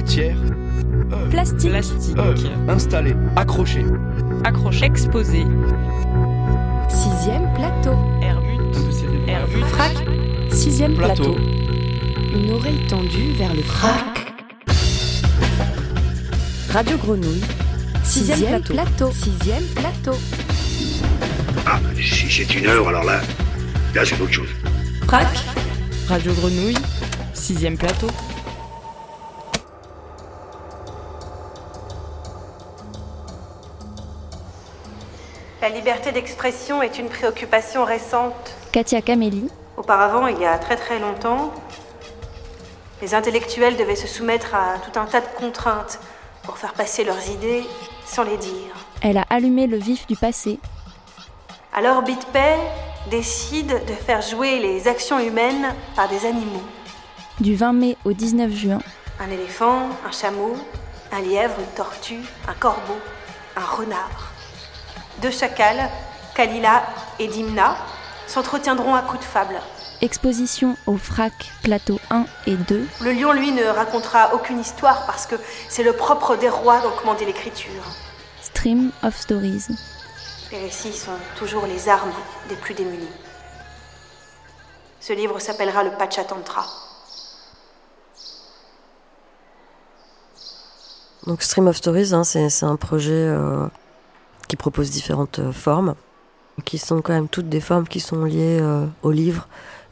Matière. Plastique. Plastique. Installé. Accroché. Accroché. Exposé. Sixième plateau. Herbut. Herbut. Frac. Sixième Plateau. plateau. Une oreille tendue vers le frac. Radio Grenouille. Sixième, plateau. Sixième plateau. Ah, si c'est une heure, alors là, là c'est autre chose. Frac. Radio Grenouille. Sixième plateau. La liberté d'expression est une préoccupation récente. Katia Camélie. Auparavant, il y a très très longtemps, les intellectuels devaient se soumettre à tout un tas de contraintes pour faire passer leurs idées sans les dire. Elle a allumé le vif du passé. Alors BitPay décide de faire jouer les actions humaines par des animaux. Du 20 mai au 19 juin. Un éléphant, un chameau, un lièvre, une tortue, un corbeau, un renard. Deux chacals, Kalila et Dimna, s'entretiendront à coups de fable. Exposition au frac plateau 1 et 2. Le lion, lui, ne racontera aucune histoire parce que c'est le propre des rois d'en commander l'écriture. Stream of Stories. Les récits sont toujours les armes des plus démunis. Ce livre s'appellera le Pachatantra. Donc Stream of Stories, hein, c'est c'est un projet euh, qui propose différentes euh, formes, qui sont quand même toutes des formes qui sont liées euh, au livre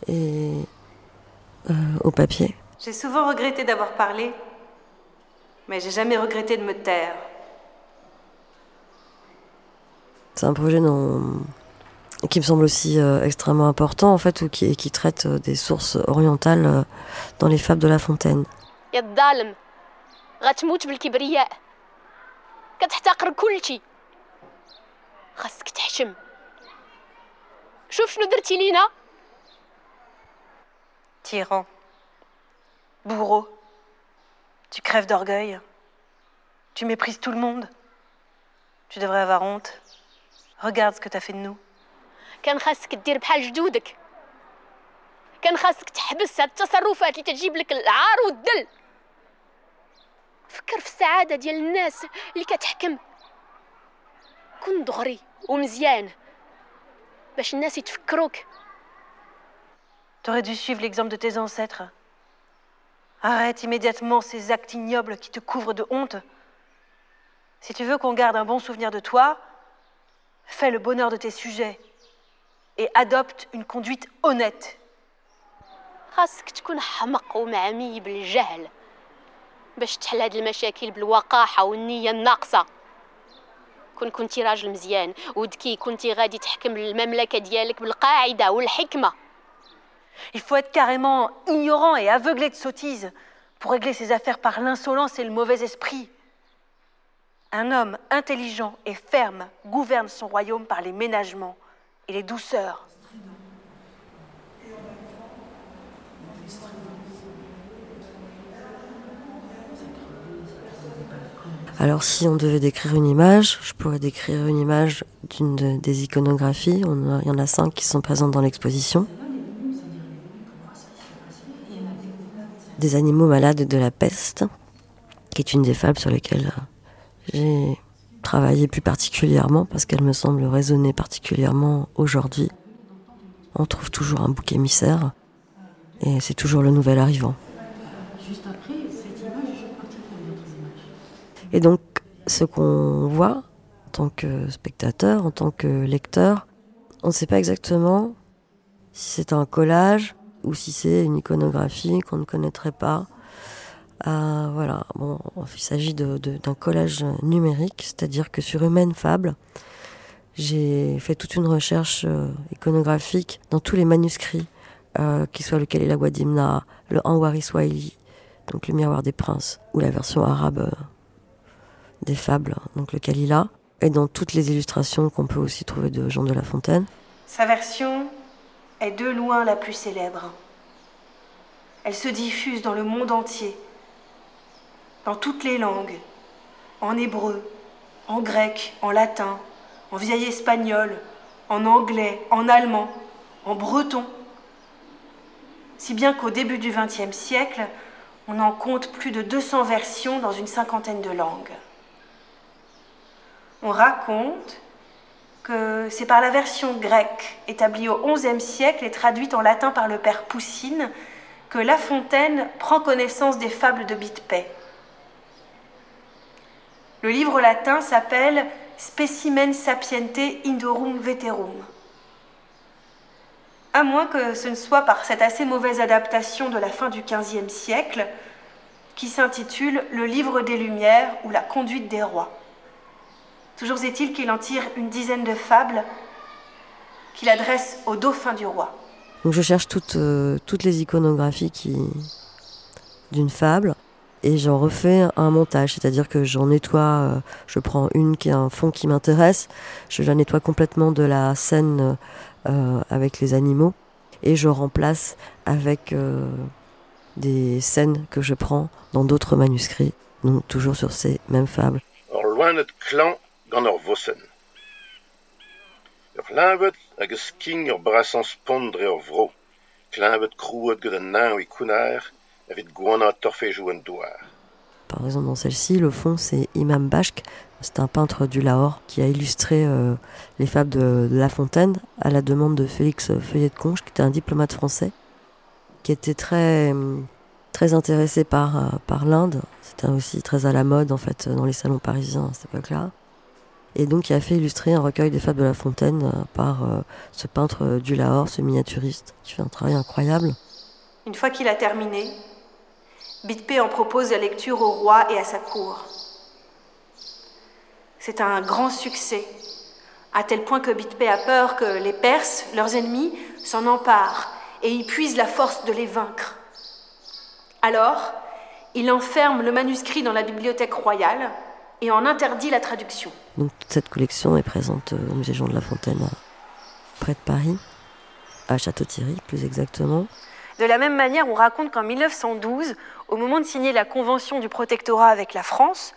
et euh, au papier. J'ai souvent regretté d'avoir parlé, mais j'ai jamais regretté de me taire. C'est un projet dont- qui me semble aussi euh, extrêmement important en fait, ou qui, qui traite euh, des sources orientales euh, dans les fables de La Fontaine. خاصك تحشم. شوف شنو درتي لينا. Tyran, bourreau, tu crèves d'orgueil, tu méprises tout le monde. Tu devrais avoir honte. Regarde ce que t'as fait de nous. كان خاصك دير بحال جدودك. كان خاصك تحبس هاد التصرفات اللي تجيب لك العار والذل. فكر في السعادة ديال الناس اللي كتحكم. كن دغري ومزيان باش الناس يتفكروك T'aurais dû suivre l'exemple de tes ancêtres. Arrête immédiatement ces actes ignobles qui te couvrent de honte. Si tu veux qu'on garde un bon souvenir de toi, fais le bonheur de tes sujets et adopte une conduite honnête. خاصك تكون حمق ومعمي بالجهل باش تحل هاد المشاكل بالوقاحة والنية الناقصة كون كنتي راجل مزيان ودكي كنتي غادي تحكم المملكة ديالك بالقاعدة والحكمة Il faut être carrément ignorant et aveuglé de sottises pour régler ses affaires par l'insolence et le mauvais esprit. Un homme intelligent et ferme gouverne son royaume par les ménagements et les douceurs. Alors si on devait décrire une image, je pourrais décrire une image d'une de- des iconographies. Il y en a cinq qui sont présentes dans l'exposition. Des animaux malades de la peste, qui est une des fables sur lesquelles euh, j'ai travaillé plus particulièrement parce qu'elle me semble résonner particulièrement aujourd'hui. On trouve toujours un bouc émissaire et c'est toujours le nouvel arrivant. Et donc, ce qu'on voit en tant que spectateur, en tant que lecteur, on ne sait pas exactement si c'est un collage ou si c'est une iconographie qu'on ne connaîtrait pas. Euh, voilà, bon, il s'agit d'un collage numérique, c'est-à-dire que sur Humaine Fable, j'ai fait toute une recherche euh, iconographique dans tous les manuscrits, euh, qu'ils soient le Kalila Wadimna, le Anwari Swahili, donc le Miroir des Princes, ou la version arabe euh, des fables, donc le Kalila, et dans toutes les illustrations qu'on peut aussi trouver de Jean de La Fontaine. Sa version est de loin la plus célèbre. Elle se diffuse dans le monde entier, dans toutes les langues, en hébreu, en grec, en latin, en vieil espagnol, en anglais, en allemand, en breton. Si bien qu'au début du XXe siècle, On en compte plus de 200 versions dans une cinquantaine de langues. On raconte que c'est par la version grecque, établie au XIe siècle et traduite en latin par le père Poussine, que La Fontaine prend connaissance des fables de Bitpay. Le livre latin s'appelle Specimen sapiente indorum veterum. À moins que ce ne soit par cette assez mauvaise adaptation de la fin du XVe siècle, qui s'intitule Le livre des Lumières ou la conduite des rois. Toujours est-il qu'il en tire une dizaine de fables qu'il adresse au dauphin du roi. Donc je cherche toutes, euh, toutes les iconographies qui... d'une fable et j'en refais un montage, c'est-à-dire que j'en nettoie, euh, je prends une qui a un fond qui m'intéresse, je la nettoie complètement de la scène euh, avec les animaux et je remplace avec des scènes que je prends dans d'autres manuscrits, donc toujours sur ces mêmes fables. loin notre clan, Ur lavet agus king ur spondre ur vro. Klavet krouet gant an nain kunar, evit torfejou an douar. Par exemple, dans celle-ci, le fond, c'est Imam Bashk. C'est un peintre du Lahore qui a illustré euh, les fables de, de, La Fontaine à la demande de Félix Feuillet de Conche, qui était un diplomate français, qui était très, très intéressé par, euh, par l'Inde. C'était aussi très à la mode, en fait, dans les salons parisiens à cette époque-là et donc il a fait illustrer un recueil des fables de La Fontaine euh, par euh, ce peintre euh, du Lahore, ce miniaturiste, qui fait un travail incroyable. Une fois qu'il a terminé, Bitpé en propose la lecture au roi et à sa cour. C'est un grand succès, à tel point que Bitpé a peur que les Perses, leurs ennemis, s'en emparent et y puisent la force de les vaincre. Alors, il enferme le manuscrit dans la bibliothèque royale et en interdit la traduction. Donc toute cette collection est présente au musée Jean de La Fontaine, près de Paris, à Château-Thierry plus exactement. De la même manière, on raconte qu'en 1912, au moment de signer la convention du protectorat avec la France,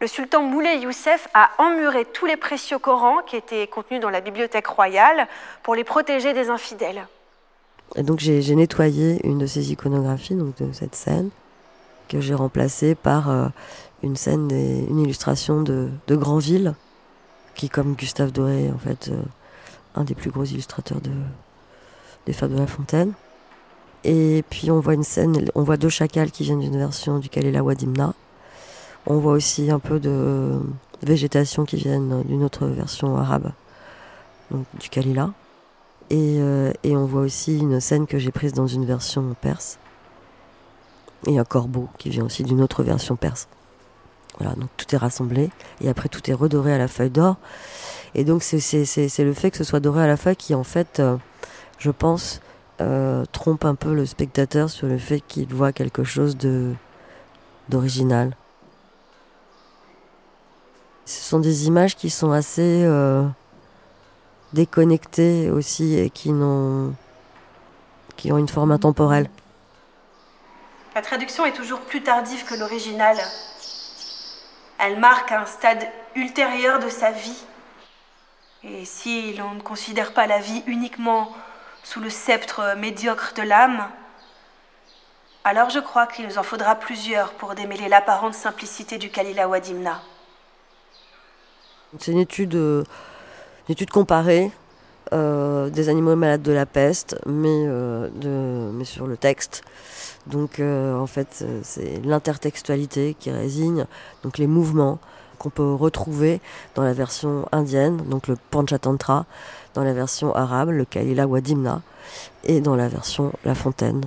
le sultan Moulay Youssef a emmuré tous les précieux Corans qui étaient contenus dans la bibliothèque royale pour les protéger des infidèles. Et donc j'ai nettoyé une de ces iconographies, donc de cette scène, que j'ai remplacée par euh, une scène, des, une illustration de, de Granville, qui comme Gustave Doré, en fait, euh, un des plus gros illustrateurs de, des Fables de la Fontaine. Et puis on voit une scène, on voit deux chacals qui viennent d'une version du Kalila Wadimna. On voit aussi un peu de végétation qui viennent d'une autre version arabe, donc du Kalila. Et, euh, et on voit aussi une scène que j'ai prise dans une version perse. Et un corbeau qui vient aussi d'une autre version perse. Voilà, donc tout est rassemblé et après tout est redoré à la feuille d'or. Et donc c'est le fait que ce soit doré à la feuille qui en fait, euh, je pense, euh, trompe un peu le spectateur sur le fait qu'il voit quelque chose de d'original. Ce sont des images qui sont assez euh, déconnectées aussi et qui n'ont qui ont une forme intemporelle. La traduction est toujours plus tardive que l'original. Elle marque un stade ultérieur de sa vie. Et si l'on ne considère pas la vie uniquement sous le sceptre médiocre de l'âme, alors je crois qu'il nous en faudra plusieurs pour démêler l'apparente simplicité du Kalila Wadimna. C'est une étude, euh, comparée euh, des animaux malades de la peste, mais, euh, sur le texte. Donc euh, en fait, c'est l'intertextualité qui résigne, donc les mouvements qu'on peut retrouver dans la version indienne, donc le Panchatantra, dans la version arabe, le Kalila Wadimna, et dans la version La Fontaine.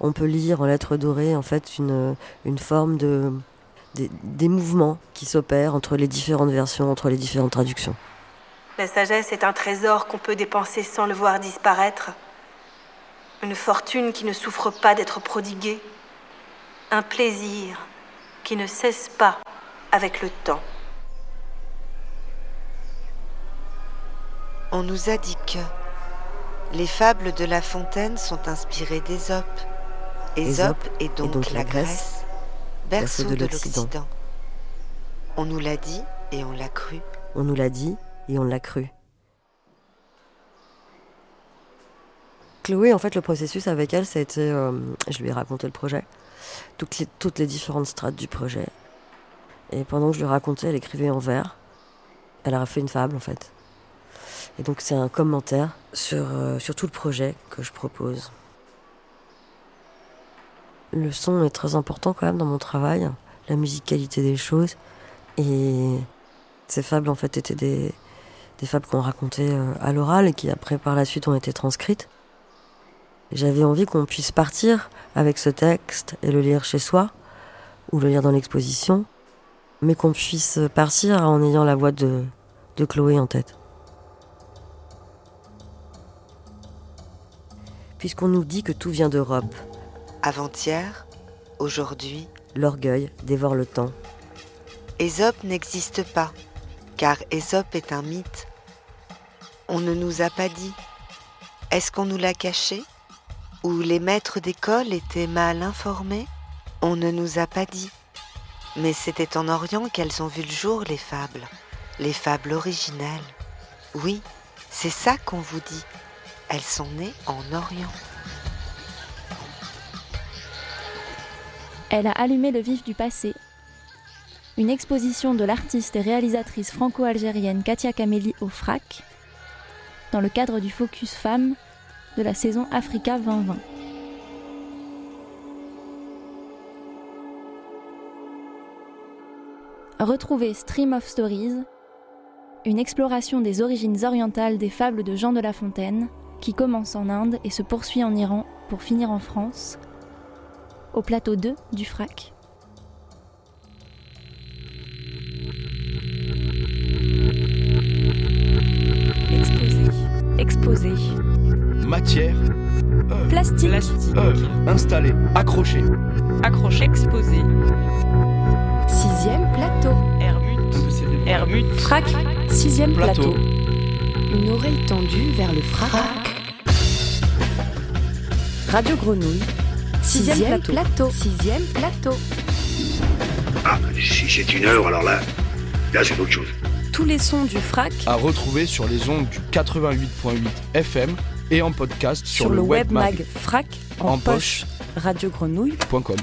On peut lire en lettres dorées en fait une, forme de, des mouvements qui s'opèrent entre les différentes versions, entre les différentes traductions. La sagesse est un trésor qu'on peut dépenser sans le voir disparaître. Une fortune qui ne souffre pas d'être prodiguée. Un plaisir qui ne cesse pas avec le temps. On nous a dit que les fables de La Fontaine sont inspirées d'Ésope. Ésope est donc, donc la Grèce, berceau de l'Occident. On nous l'a dit et on l'a cru. On nous l'a dit et on l'a cru. Chloé, en fait, le processus avec elle, ça a été. euh, je lui ai raconté le projet, toutes les, différentes strates du projet. Et pendant que je lui racontais, elle écrivait en vers. Elle a fait une fable, en fait. Et donc, c'est un commentaire sur, euh, sur tout le projet que je propose. Le son est très important quand même dans mon travail, la musicalité des choses. Et ces fables, en fait, étaient des, des fables qu'on racontait euh, à l'oral et qui, après, par la suite, ont été transcrites. J'avais envie qu'on puisse partir avec ce texte et le lire chez soi, ou le lire dans l'exposition, mais qu'on puisse partir en ayant la voix de, de Chloé en tête. Puisqu'on nous dit que tout vient d'Europe, Avant-hier, aujourd'hui, l'orgueil dévore le temps. Ésope n'existe pas, car Ésope est un mythe. On ne nous a pas dit. Est-ce qu'on nous l'a caché? Ou les maîtres d'école étaient mal informés On ne nous a pas dit. Mais c'était en Orient qu'elles ont vu le jour, les fables. Les fables originelles. Oui, c'est ça qu'on vous dit. Elles sont nées en Orient. Elle a allumé le vif du passé. Une exposition de l'artiste et réalisatrice franco-algérienne Katia Kameli au FRAC, dans le cadre du Focus Femmes de la saison Africa 2020. Retrouvez Stream of Stories, une exploration des origines orientales des fables de Jean de La Fontaine, qui commence en Inde et se poursuit en Iran pour finir en France, au plateau 2 du FRAC. Exposé. Exposé. Matière, Plastique. Plastique. œuvre, installé, accroché. Accroché. Exposé. Sixième plateau. Hermut. Hermut. Frac. Sixième Plateau. plateau. Une oreille tendue vers le frac. Radio Grenouille, Sixième, Sixième plateau. plateau. Sixième plateau. Ah, si c'est une heure, alors là, là c'est autre chose. Tous les sons du frac À retrouver sur les ondes du 88.8 FM et en podcast sur, sur, le web webmag mag frac en, En poche. Radio Grenouille. point com.